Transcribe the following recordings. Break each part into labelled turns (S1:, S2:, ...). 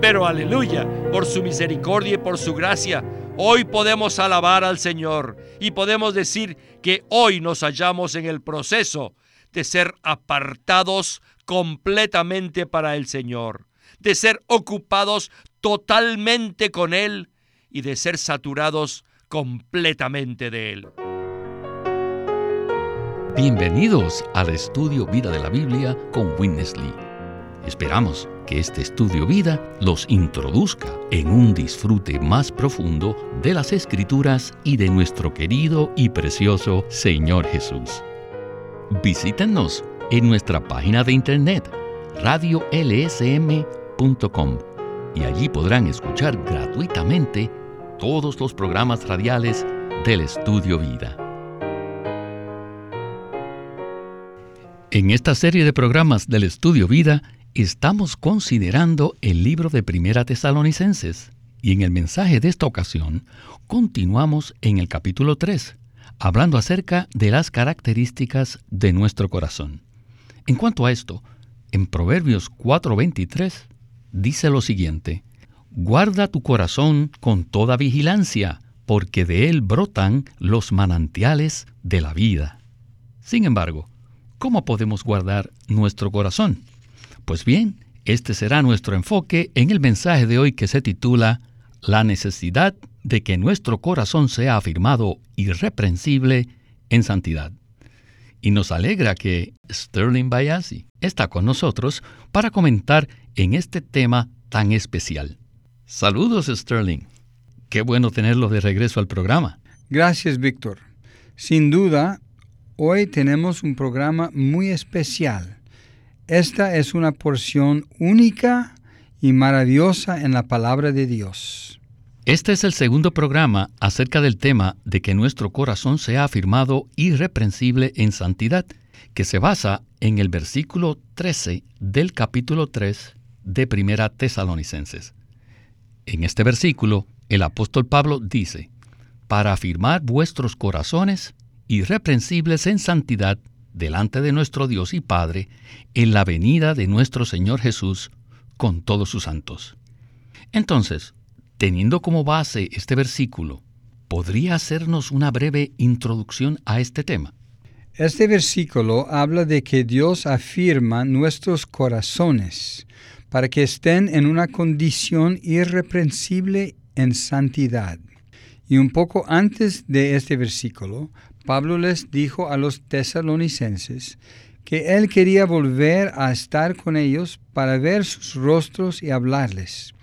S1: Pero aleluya, por su misericordia y por su gracia, hoy podemos alabar al Señor y podemos decir que hoy nos hallamos en el proceso de ser apartados completamente para el Señor, de ser ocupados totalmente con Él y de ser saturados completamente de Él.
S2: Bienvenidos al estudio Vida de la Biblia con Witness Lee. Esperamos que este estudio vida los introduzca en un disfrute más profundo de las escrituras y de nuestro querido y precioso Señor Jesús. Visítenos en nuestra página de internet radiolsm.com y allí podrán escuchar gratuitamente todos los programas radiales del Estudio Vida. En esta serie de programas del Estudio Vida estamos considerando el libro de Primera Tesalonicenses y en el mensaje de esta ocasión continuamos en el capítulo 3, hablando acerca de las características de nuestro corazón. En cuanto a esto, en Proverbios 4:23 dice lo siguiente, Guarda tu corazón con toda vigilancia, porque de él brotan los manantiales de la vida. Sin embargo, ¿cómo podemos guardar nuestro corazón? Pues bien, este será nuestro enfoque en el mensaje de hoy que se titula La necesidad de que nuestro corazón sea afirmado irreprensible en santidad. Y nos alegra que Sterling Bayasi está con nosotros para comentar en este tema tan especial. Saludos Sterling. Qué bueno tenerlo de regreso al programa.
S3: Gracias, Víctor. Sin duda, hoy tenemos un programa muy especial. Esta es una porción única y maravillosa en la palabra de Dios.
S2: Este es el segundo programa acerca del tema de que nuestro corazón sea afirmado irreprensible en santidad, que se basa en el versículo 13 del capítulo 3 de Primera Tesalonicenses. En este versículo, el apóstol Pablo dice, para afirmar vuestros corazones irreprensibles en santidad delante de nuestro Dios y Padre en la venida de nuestro Señor Jesús con todos sus santos. Entonces, teniendo como base este versículo, ¿podría hacernos una breve introducción a este tema?
S3: Este versículo habla de que Dios afirma nuestros corazones para que estén en una condición irreprensible en santidad. Y un poco antes de este versículo, Pablo les dijo a los tesalonicenses que él quería volver a estar con ellos para ver sus rostros y hablarles,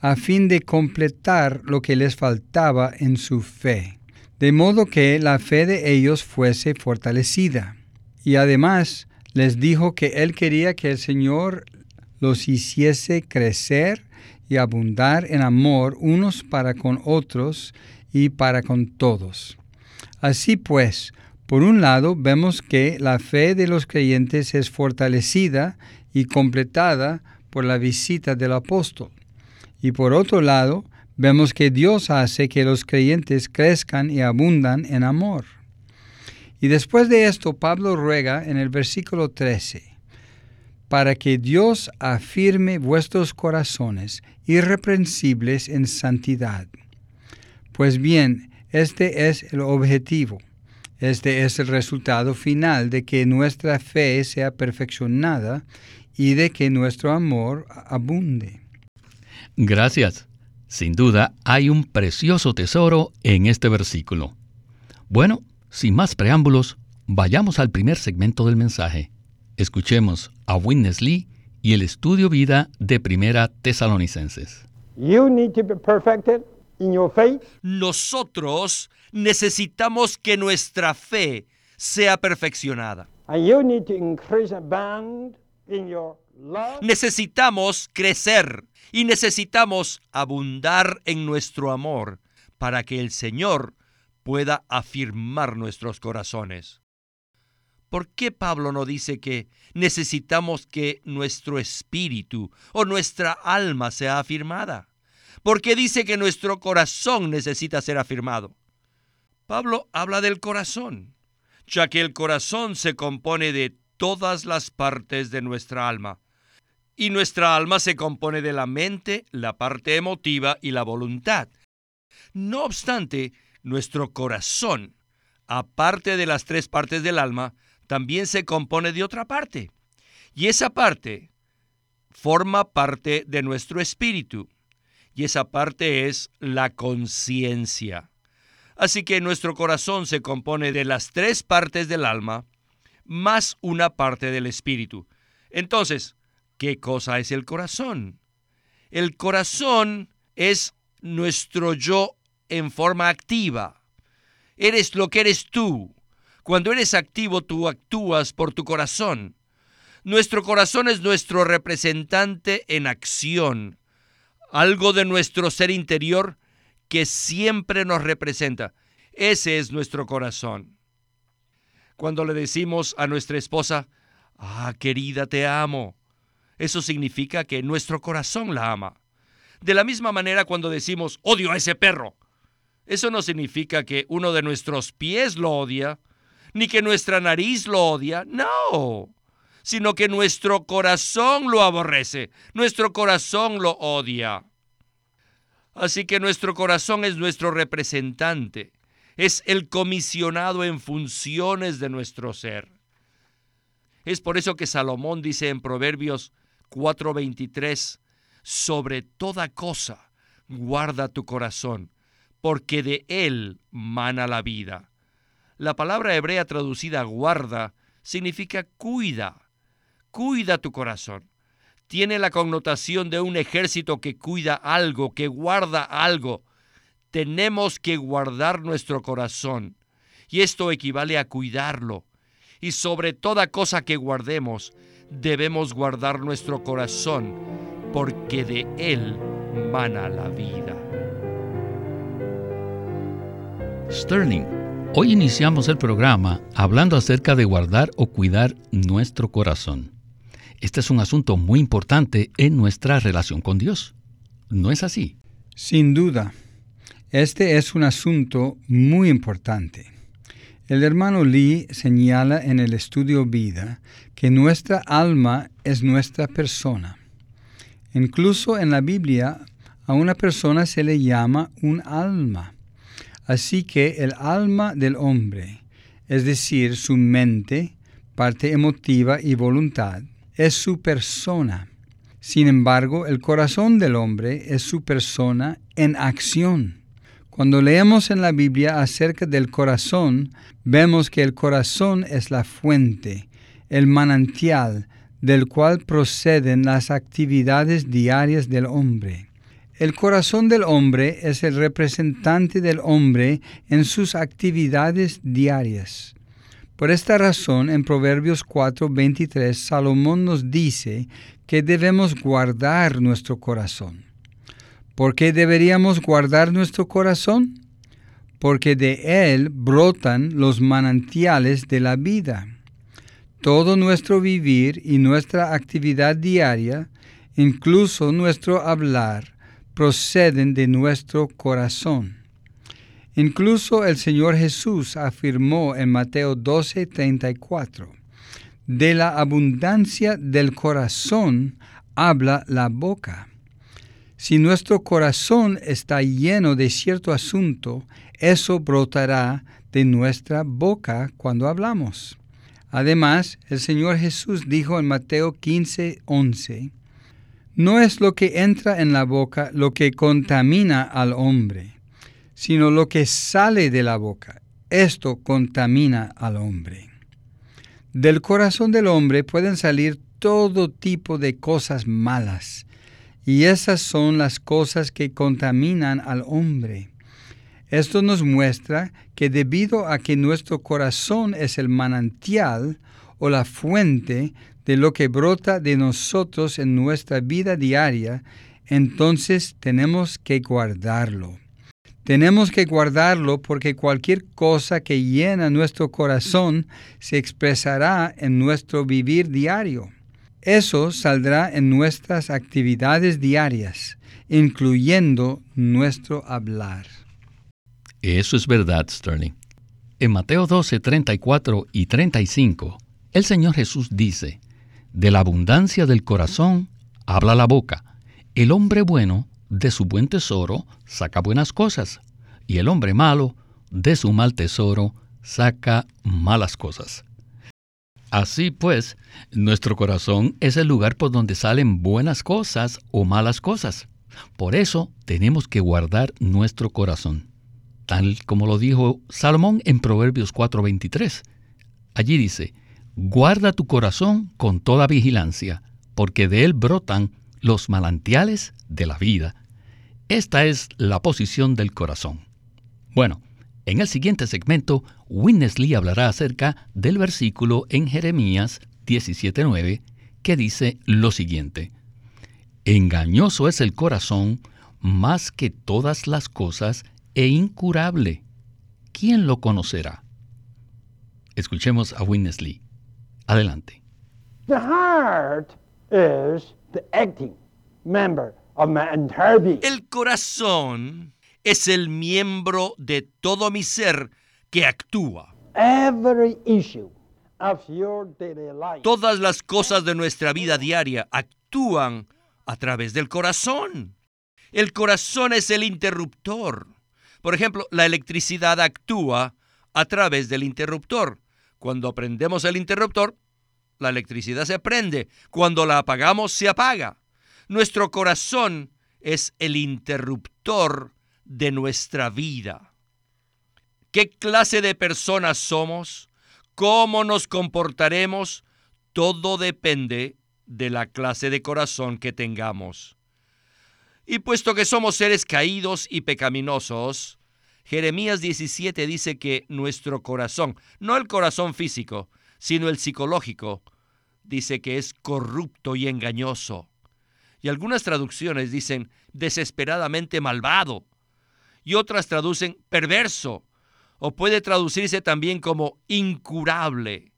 S3: a fin de completar lo que les faltaba en su fe, de modo que la fe de ellos fuese fortalecida. Y además les dijo que él quería que el Señor los hiciese crecer y abundar en amor unos para con otros y para con todos. Así pues, por un lado vemos que la fe de los creyentes es fortalecida y completada por la visita del apóstol. Y por otro lado, vemos que Dios hace que los creyentes crezcan y abundan en amor. Y después de esto, Pablo ruega en el versículo 13, para que Dios afirme vuestros corazones irreprensibles en santidad. Pues bien, este es el objetivo. Este es el resultado final de que nuestra fe sea perfeccionada y de que nuestro amor abunde.
S2: Gracias. Sin duda hay un precioso tesoro en este versículo. Bueno, sin más preámbulos, vayamos al primer segmento del mensaje. Escuchemos a Witness Lee y el estudio vida de Primera Tesalonicenses.
S1: Nosotros necesitamos que nuestra fe sea perfeccionada. Necesitamos crecer y necesitamos abundar en nuestro amor para que el Señor pueda afirmar nuestros corazones. ¿Por qué Pablo no dice que necesitamos que nuestro espíritu o nuestra alma sea afirmada? ¿Por qué dice que nuestro corazón necesita ser afirmado? Pablo habla del corazón, ya que el corazón se compone de todas las partes de nuestra alma. Y nuestra alma se compone de la mente, la parte emotiva y la voluntad. No obstante, nuestro corazón, aparte de las tres partes del alma, también se compone de otra parte. Y esa parte forma parte de nuestro espíritu. Y esa parte es la conciencia. Así que nuestro corazón se compone de las tres partes del alma más una parte del espíritu. Entonces, ¿qué cosa es el corazón? El corazón es nuestro yo en forma activa. Eres lo que eres tú. Cuando eres activo, tú actúas por tu corazón. Nuestro corazón es nuestro representante en acción, algo de nuestro ser interior que siempre nos representa. Ese es nuestro corazón. Cuando le decimos a nuestra esposa, ah, querida, te amo, eso significa que nuestro corazón la ama. De la misma manera cuando decimos, odio a ese perro, eso no significa que uno de nuestros pies lo odia, ni que nuestra nariz lo odia, no, sino que nuestro corazón lo aborrece, nuestro corazón lo odia. Así que nuestro corazón es nuestro representante, es el comisionado en funciones de nuestro ser. Es por eso que Salomón dice en Proverbios 4:23, sobre toda cosa guarda tu corazón, porque de él mana la vida. La palabra hebrea traducida guarda significa cuida, cuida tu corazón. Tiene la connotación de un ejército que cuida algo, que guarda algo. Tenemos que guardar nuestro corazón y esto equivale a cuidarlo. Y sobre toda cosa que guardemos, debemos guardar nuestro corazón, porque de él mana la vida.
S2: Sterling, hoy iniciamos el programa hablando acerca de guardar o cuidar nuestro corazón. Este es un asunto muy importante en nuestra relación con Dios. ¿No es así?
S3: Sin duda. Este es un asunto muy importante. El hermano Lee señala en el estudio Vida que nuestra alma es nuestra persona. Incluso en la Biblia a una persona se le llama un alma. Así que el alma del hombre, es decir, su mente, parte emotiva y voluntad, es su persona. Sin embargo, el corazón del hombre es su persona en acción. Cuando leemos en la Biblia acerca del corazón, vemos que el corazón es la fuente, el manantial del cual proceden las actividades diarias del hombre. El corazón del hombre es el representante del hombre en sus actividades diarias. Por esta razón, en Proverbios 4:23, Salomón nos dice que debemos guardar nuestro corazón. ¿Por qué deberíamos guardar nuestro corazón? Porque de él brotan los manantiales de la vida. Todo nuestro vivir y nuestra actividad diaria, incluso nuestro hablar, proceden de nuestro corazón. Incluso el Señor Jesús afirmó en Mateo 12:34, de la abundancia del corazón habla la boca. Si nuestro corazón está lleno de cierto asunto, eso brotará de nuestra boca cuando hablamos. Además, el Señor Jesús dijo en Mateo 15:11, no es lo que entra en la boca lo que contamina al hombre, sino lo que sale de la boca. Esto contamina al hombre. Del corazón del hombre pueden salir todo tipo de cosas malas, y esas son las cosas que contaminan al hombre. Esto nos muestra que debido a que nuestro corazón es el manantial o la fuente de lo que brota de nosotros en nuestra vida diaria, entonces tenemos que guardarlo. Tenemos que guardarlo porque cualquier cosa que llena nuestro corazón se expresará en nuestro vivir diario. Eso saldrá en nuestras actividades diarias, incluyendo nuestro hablar.
S2: Eso es verdad, Sterling. En Mateo 12, 34 y 35, el Señor Jesús dice, de la abundancia del corazón habla la boca. El hombre bueno de su buen tesoro saca buenas cosas, y el hombre malo de su mal tesoro saca malas cosas. Así pues, nuestro corazón es el lugar por donde salen buenas cosas o malas cosas. Por eso tenemos que guardar nuestro corazón, tal como lo dijo Salomón en Proverbios 4:23. Allí dice, guarda tu corazón con toda vigilancia, porque de él brotan los manantiales de la vida. Esta es la posición del corazón. Bueno, en el siguiente segmento, Winnesley hablará acerca del versículo en Jeremías 17.9 que dice lo siguiente. Engañoso es el corazón más que todas las cosas e incurable. ¿Quién lo conocerá? Escuchemos a Winnesley. Adelante.
S4: The heart is
S1: el corazón es el miembro de todo mi ser que actúa. Todas las cosas de nuestra vida diaria actúan a través del corazón. El corazón es el interruptor. Por ejemplo, la electricidad actúa a través del interruptor. Cuando prendemos el interruptor, la electricidad se prende. Cuando la apagamos, se apaga. Nuestro corazón es el interruptor de nuestra vida. ¿Qué clase de personas somos? ¿Cómo nos comportaremos? Todo depende de la clase de corazón que tengamos. Y puesto que somos seres caídos y pecaminosos, Jeremías 17 dice que nuestro corazón, no el corazón físico, sino el psicológico, dice que es corrupto y engañoso. Y algunas traducciones dicen desesperadamente malvado. Y otras traducen perverso. O puede traducirse también como incurable.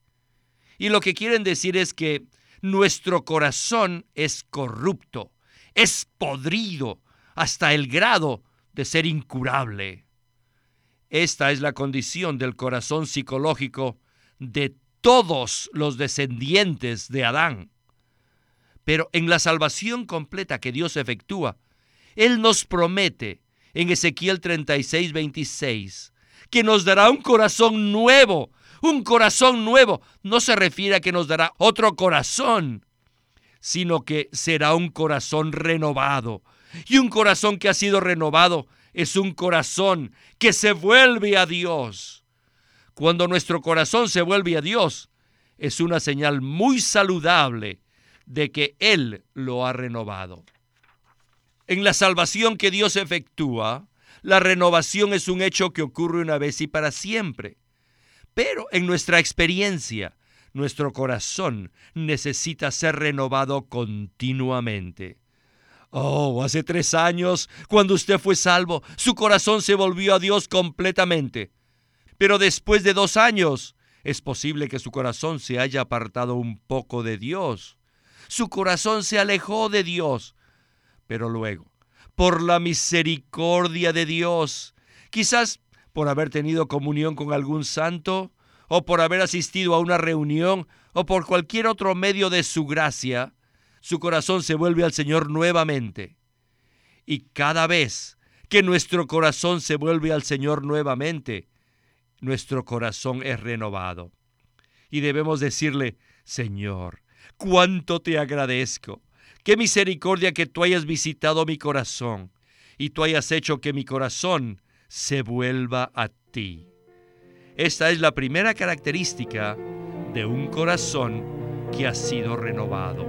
S1: Y lo que quieren decir es que nuestro corazón es corrupto, es podrido, hasta el grado de ser incurable. Esta es la condición del corazón psicológico de todos los descendientes de Adán. Pero en la salvación completa que Dios efectúa, Él nos promete en Ezequiel 36, 26, que nos dará un corazón nuevo. Un corazón nuevo no se refiere a que nos dará otro corazón, sino que será un corazón renovado. Y un corazón que ha sido renovado es un corazón que se vuelve a Dios. Cuando nuestro corazón se vuelve a Dios, es una señal muy saludable de que Él lo ha renovado. En la salvación que Dios efectúa, la renovación es un hecho que ocurre una vez y para siempre. Pero en nuestra experiencia, nuestro corazón necesita ser renovado continuamente. Oh, hace tres años, cuando usted fue salvo, su corazón se volvió a Dios completamente. Pero después de dos años, es posible que su corazón se haya apartado un poco de Dios su corazón se alejó de Dios. Pero luego, por la misericordia de Dios, quizás por haber tenido comunión con algún santo, o por haber asistido a una reunión, o por cualquier otro medio de su gracia, su corazón se vuelve al Señor nuevamente. Y cada vez que nuestro corazón se vuelve al Señor nuevamente, nuestro corazón es renovado. Y debemos decirle, Señor, cuánto te agradezco. Qué misericordia que tú hayas visitado mi corazón y tú hayas hecho que mi corazón se vuelva a ti. Esta es la primera característica de un corazón que ha sido renovado.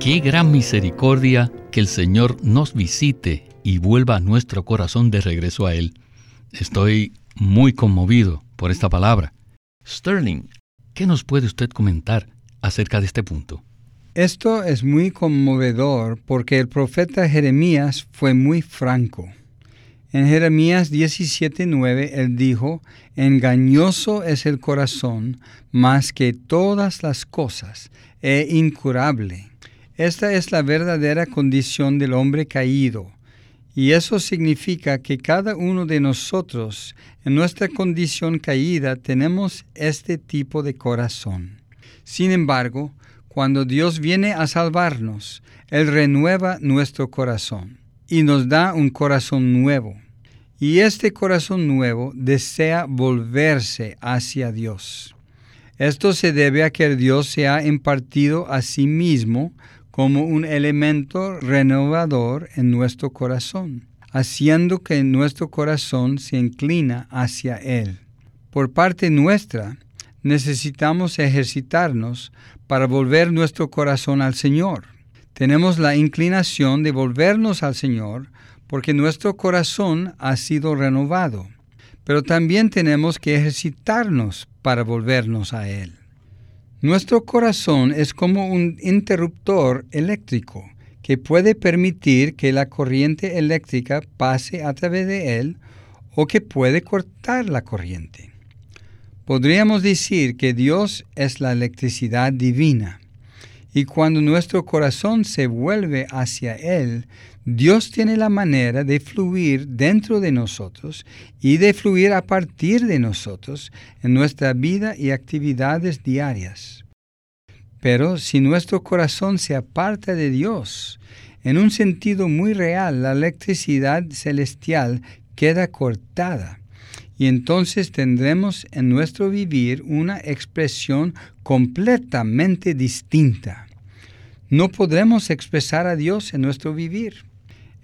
S2: Qué gran misericordia que el Señor nos visite y vuelva nuestro corazón de regreso a Él. Estoy muy conmovido por esta palabra. Sterling, ¿qué nos puede usted comentar acerca de este punto?
S3: Esto es muy conmovedor porque el profeta Jeremías fue muy franco. En Jeremías 17:9 él dijo, Engañoso es el corazón más que todas las cosas, e incurable. Esta es la verdadera condición del hombre caído, y eso significa que cada uno de nosotros, en nuestra condición caída, tenemos este tipo de corazón. Sin embargo, cuando Dios viene a salvarnos, Él renueva nuestro corazón y nos da un corazón nuevo. Y este corazón nuevo desea volverse hacia Dios. Esto se debe a que Dios se ha impartido a sí mismo como un elemento renovador en nuestro corazón, haciendo que nuestro corazón se inclina hacia Él. Por parte nuestra, necesitamos ejercitarnos para volver nuestro corazón al Señor. Tenemos la inclinación de volvernos al Señor porque nuestro corazón ha sido renovado, pero también tenemos que ejercitarnos para volvernos a Él. Nuestro corazón es como un interruptor eléctrico que puede permitir que la corriente eléctrica pase a través de él o que puede cortar la corriente. Podríamos decir que Dios es la electricidad divina. Y cuando nuestro corazón se vuelve hacia Él, Dios tiene la manera de fluir dentro de nosotros y de fluir a partir de nosotros en nuestra vida y actividades diarias. Pero si nuestro corazón se aparta de Dios, en un sentido muy real, la electricidad celestial queda cortada y entonces tendremos en nuestro vivir una expresión completamente distinta. No podremos expresar a Dios en nuestro vivir.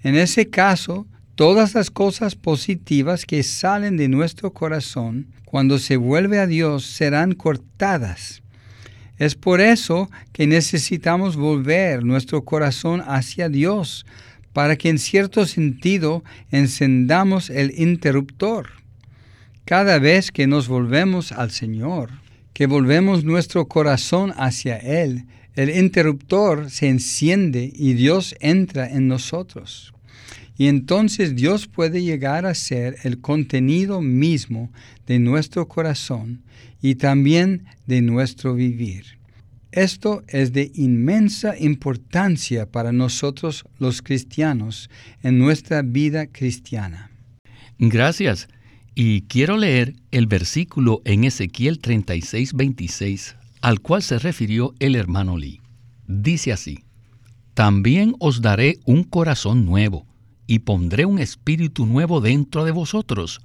S3: En ese caso, todas las cosas positivas que salen de nuestro corazón cuando se vuelve a Dios serán cortadas. Es por eso que necesitamos volver nuestro corazón hacia Dios, para que en cierto sentido encendamos el interruptor. Cada vez que nos volvemos al Señor, que volvemos nuestro corazón hacia Él, el interruptor se enciende y Dios entra en nosotros. Y entonces Dios puede llegar a ser el contenido mismo de nuestro corazón y también de nuestro vivir. Esto es de inmensa importancia para nosotros los cristianos en nuestra vida cristiana.
S2: Gracias. Y quiero leer el versículo en Ezequiel 36, 26, al cual se refirió el hermano Lee. Dice así, También os daré un corazón nuevo, y pondré un espíritu nuevo dentro de vosotros,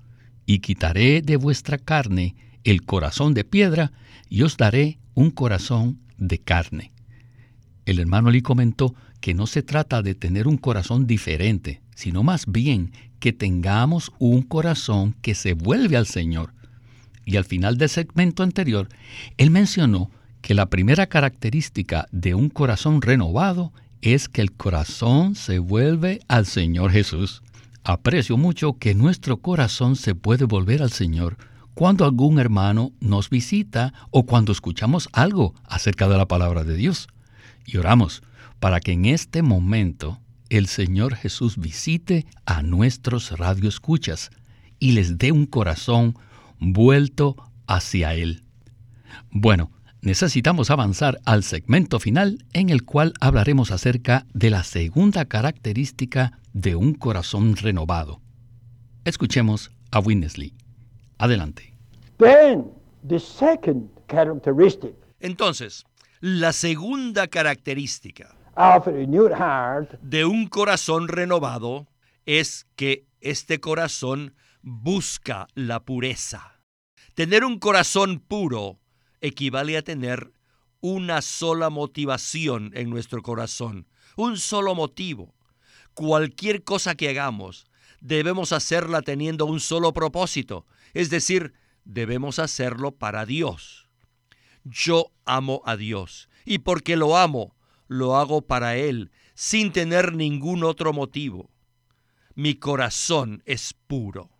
S2: y quitaré de vuestra carne el corazón de piedra, y os daré un corazón de carne. El hermano Lee comentó que no se trata de tener un corazón diferente, sino más bien que tengamos un corazón que se vuelve al Señor. Y al final del segmento anterior, él mencionó que la primera característica de un corazón renovado es que el corazón se vuelve al Señor Jesús. Aprecio mucho que nuestro corazón se puede volver al Señor cuando algún hermano nos visita o cuando escuchamos algo acerca de la palabra de Dios. Y oramos para que en este momento el Señor Jesús visite a nuestros radioescuchas y les dé un corazón vuelto hacia Él. Bueno, necesitamos avanzar al segmento final en el cual hablaremos acerca de la segunda característica de un corazón renovado. Escuchemos a Winnesley. Adelante.
S1: Entonces, la segunda característica de un corazón renovado es que este corazón busca la pureza. Tener un corazón puro equivale a tener una sola motivación en nuestro corazón, un solo motivo. Cualquier cosa que hagamos, debemos hacerla teniendo un solo propósito, es decir, debemos hacerlo para Dios. Yo amo a Dios y porque lo amo, lo hago para Él, sin tener ningún otro motivo. Mi corazón es puro.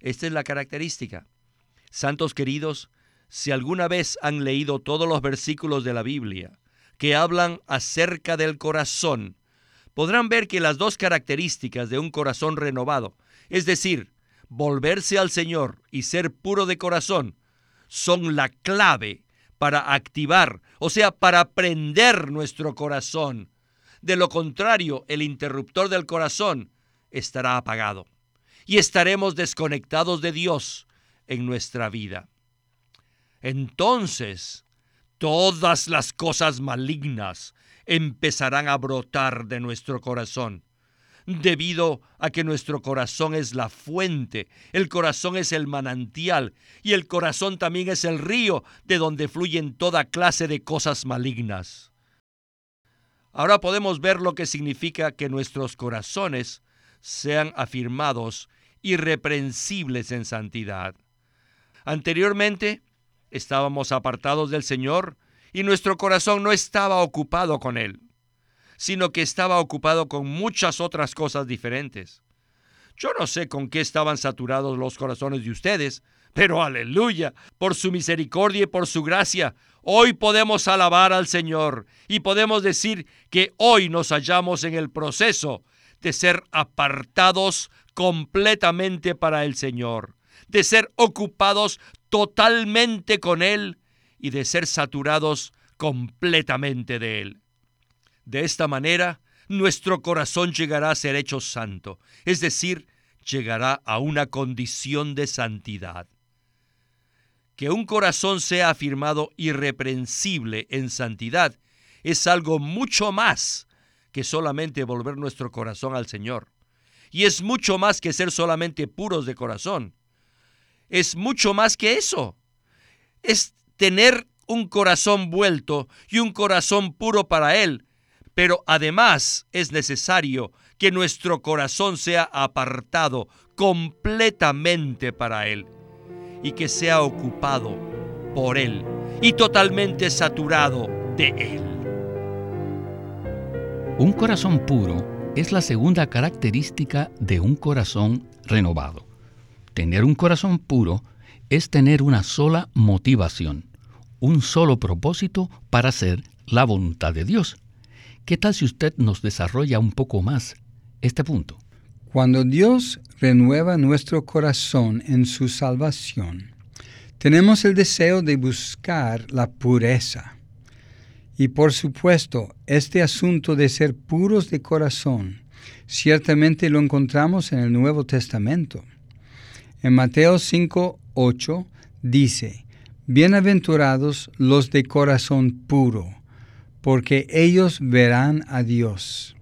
S1: Esta es la característica. Santos queridos, si alguna vez han leído todos los versículos de la Biblia que hablan acerca del corazón, podrán ver que las dos características de un corazón renovado, es decir, volverse al Señor y ser puro de corazón, son la clave para activar, o sea, para prender nuestro corazón. De lo contrario, el interruptor del corazón estará apagado y estaremos desconectados de Dios en nuestra vida. Entonces, todas las cosas malignas empezarán a brotar de nuestro corazón, debido a que nuestro corazón es la fuente, el corazón es el manantial y el corazón también es el río de donde fluyen toda clase de cosas malignas. Ahora podemos ver lo que significa que nuestros corazones sean afirmados irreprensibles en santidad. Anteriormente estábamos apartados del Señor y nuestro corazón no estaba ocupado con Él, sino que estaba ocupado con muchas otras cosas diferentes. Yo no sé con qué estaban saturados los corazones de ustedes, pero aleluya, por su misericordia y por su gracia, hoy podemos alabar al Señor y podemos decir que hoy nos hallamos en el proceso de ser apartados completamente para el Señor, de ser ocupados totalmente con Él y de ser saturados completamente de Él. De esta manera, nuestro corazón llegará a ser hecho santo, es decir, llegará a una condición de santidad. Que un corazón sea afirmado irreprensible en santidad es algo mucho más que solamente volver nuestro corazón al Señor. Y es mucho más que ser solamente puros de corazón. Es mucho más que eso. Es tener un corazón vuelto y un corazón puro para Él. Pero además es necesario que nuestro corazón sea apartado completamente para Él y que sea ocupado por Él y totalmente saturado de Él.
S2: Un corazón puro es la segunda característica de un corazón renovado. Tener un corazón puro es tener una sola motivación, un solo propósito para hacer la voluntad de Dios. ¿Qué tal si usted nos desarrolla un poco más este punto?
S3: Cuando Dios renueva nuestro corazón en su salvación, tenemos el deseo de buscar la pureza. Y por supuesto, este asunto de ser puros de corazón, ciertamente lo encontramos en el Nuevo Testamento. En Mateo 5, 8 dice, Bienaventurados los de corazón puro, porque ellos verán a Dios.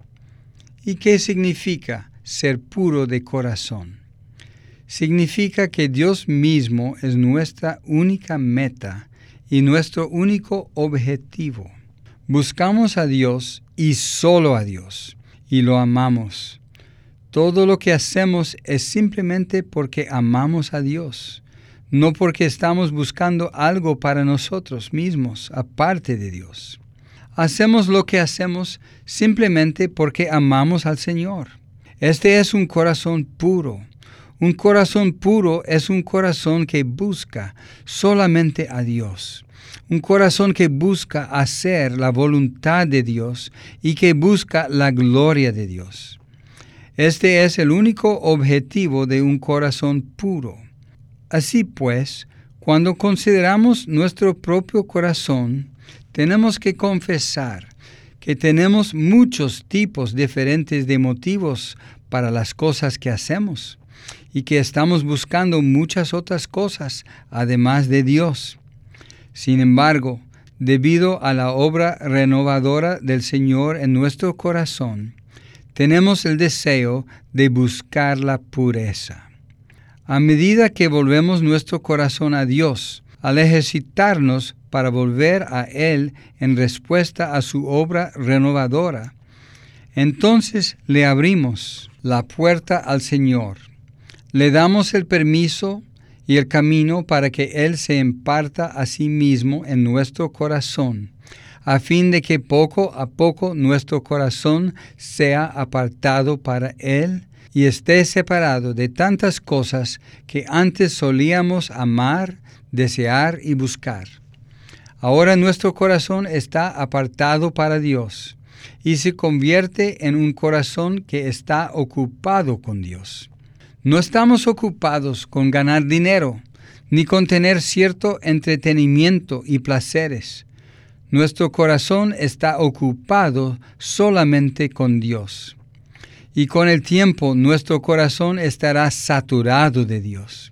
S3: ¿Y qué significa ser puro de corazón? Significa que Dios mismo es nuestra única meta y nuestro único objetivo. Buscamos a Dios y solo a Dios, y lo amamos. Todo lo que hacemos es simplemente porque amamos a Dios, no porque estamos buscando algo para nosotros mismos, aparte de Dios. Hacemos lo que hacemos simplemente porque amamos al Señor. Este es un corazón puro. Un corazón puro es un corazón que busca solamente a Dios un corazón que busca hacer la voluntad de Dios y que busca la gloria de Dios. Este es el único objetivo de un corazón puro. Así pues, cuando consideramos nuestro propio corazón, tenemos que confesar que tenemos muchos tipos diferentes de motivos para las cosas que hacemos y que estamos buscando muchas otras cosas además de Dios. Sin embargo, debido a la obra renovadora del Señor en nuestro corazón, tenemos el deseo de buscar la pureza. A medida que volvemos nuestro corazón a Dios, al ejercitarnos para volver a Él en respuesta a su obra renovadora, entonces le abrimos la puerta al Señor. Le damos el permiso y el camino para que Él se imparta a sí mismo en nuestro corazón, a fin de que poco a poco nuestro corazón sea apartado para Él y esté separado de tantas cosas que antes solíamos amar, desear y buscar. Ahora nuestro corazón está apartado para Dios y se convierte en un corazón que está ocupado con Dios. No estamos ocupados con ganar dinero, ni con tener cierto entretenimiento y placeres. Nuestro corazón está ocupado solamente con Dios. Y con el tiempo nuestro corazón estará saturado de Dios.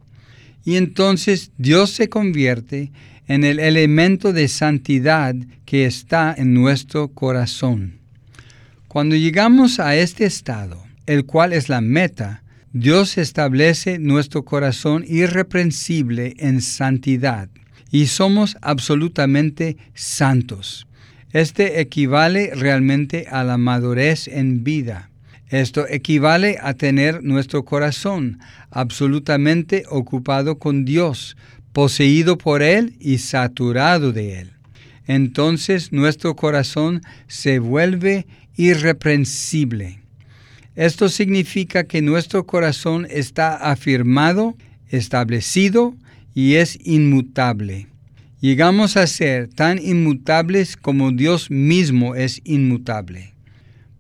S3: Y entonces Dios se convierte en el elemento de santidad que está en nuestro corazón. Cuando llegamos a este estado, el cual es la meta, Dios establece nuestro corazón irreprensible en santidad y somos absolutamente santos. Este equivale realmente a la madurez en vida. Esto equivale a tener nuestro corazón absolutamente ocupado con Dios, poseído por Él y saturado de Él. Entonces nuestro corazón se vuelve irreprensible. Esto significa que nuestro corazón está afirmado, establecido y es inmutable. Llegamos a ser tan inmutables como Dios mismo es inmutable.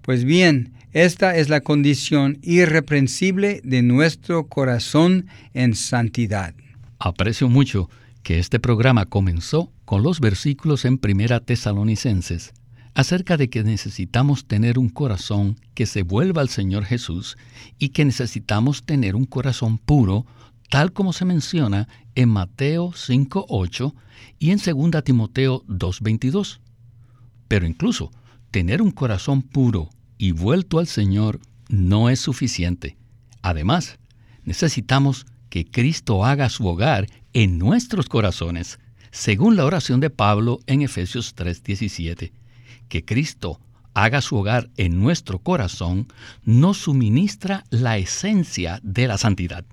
S3: Pues bien, esta es la condición irreprensible de nuestro corazón en santidad.
S2: Aprecio mucho que este programa comenzó con los versículos en Primera Tesalonicenses acerca de que necesitamos tener un corazón que se vuelva al Señor Jesús y que necesitamos tener un corazón puro, tal como se menciona en Mateo 5.8 y en 2 Timoteo 2.22. Pero incluso tener un corazón puro y vuelto al Señor no es suficiente. Además, necesitamos que Cristo haga su hogar en nuestros corazones, según la oración de Pablo en Efesios 3:17. Que Cristo haga su hogar en nuestro corazón nos suministra la esencia de la santidad.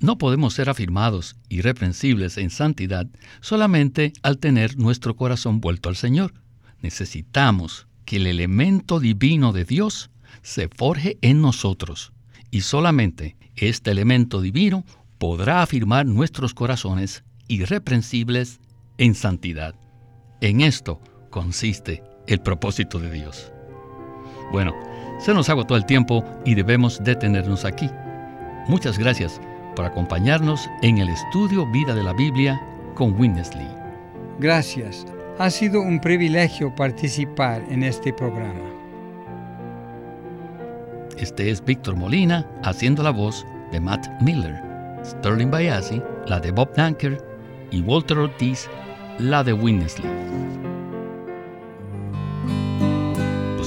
S2: No podemos ser afirmados irreprensibles en santidad solamente al tener nuestro corazón vuelto al Señor. Necesitamos que el elemento divino de Dios se forje en nosotros y solamente este elemento divino podrá afirmar nuestros corazones irreprensibles en santidad. En esto consiste el propósito de Dios. Bueno, se nos agotó el tiempo y debemos detenernos aquí. Muchas gracias por acompañarnos en el estudio Vida de la Biblia con Winnesley.
S3: Gracias. Ha sido un privilegio participar en este programa.
S2: Este es Víctor Molina haciendo la voz de Matt Miller, Sterling Bayasi, la de Bob Danker y Walter Ortiz, la de Winnesley.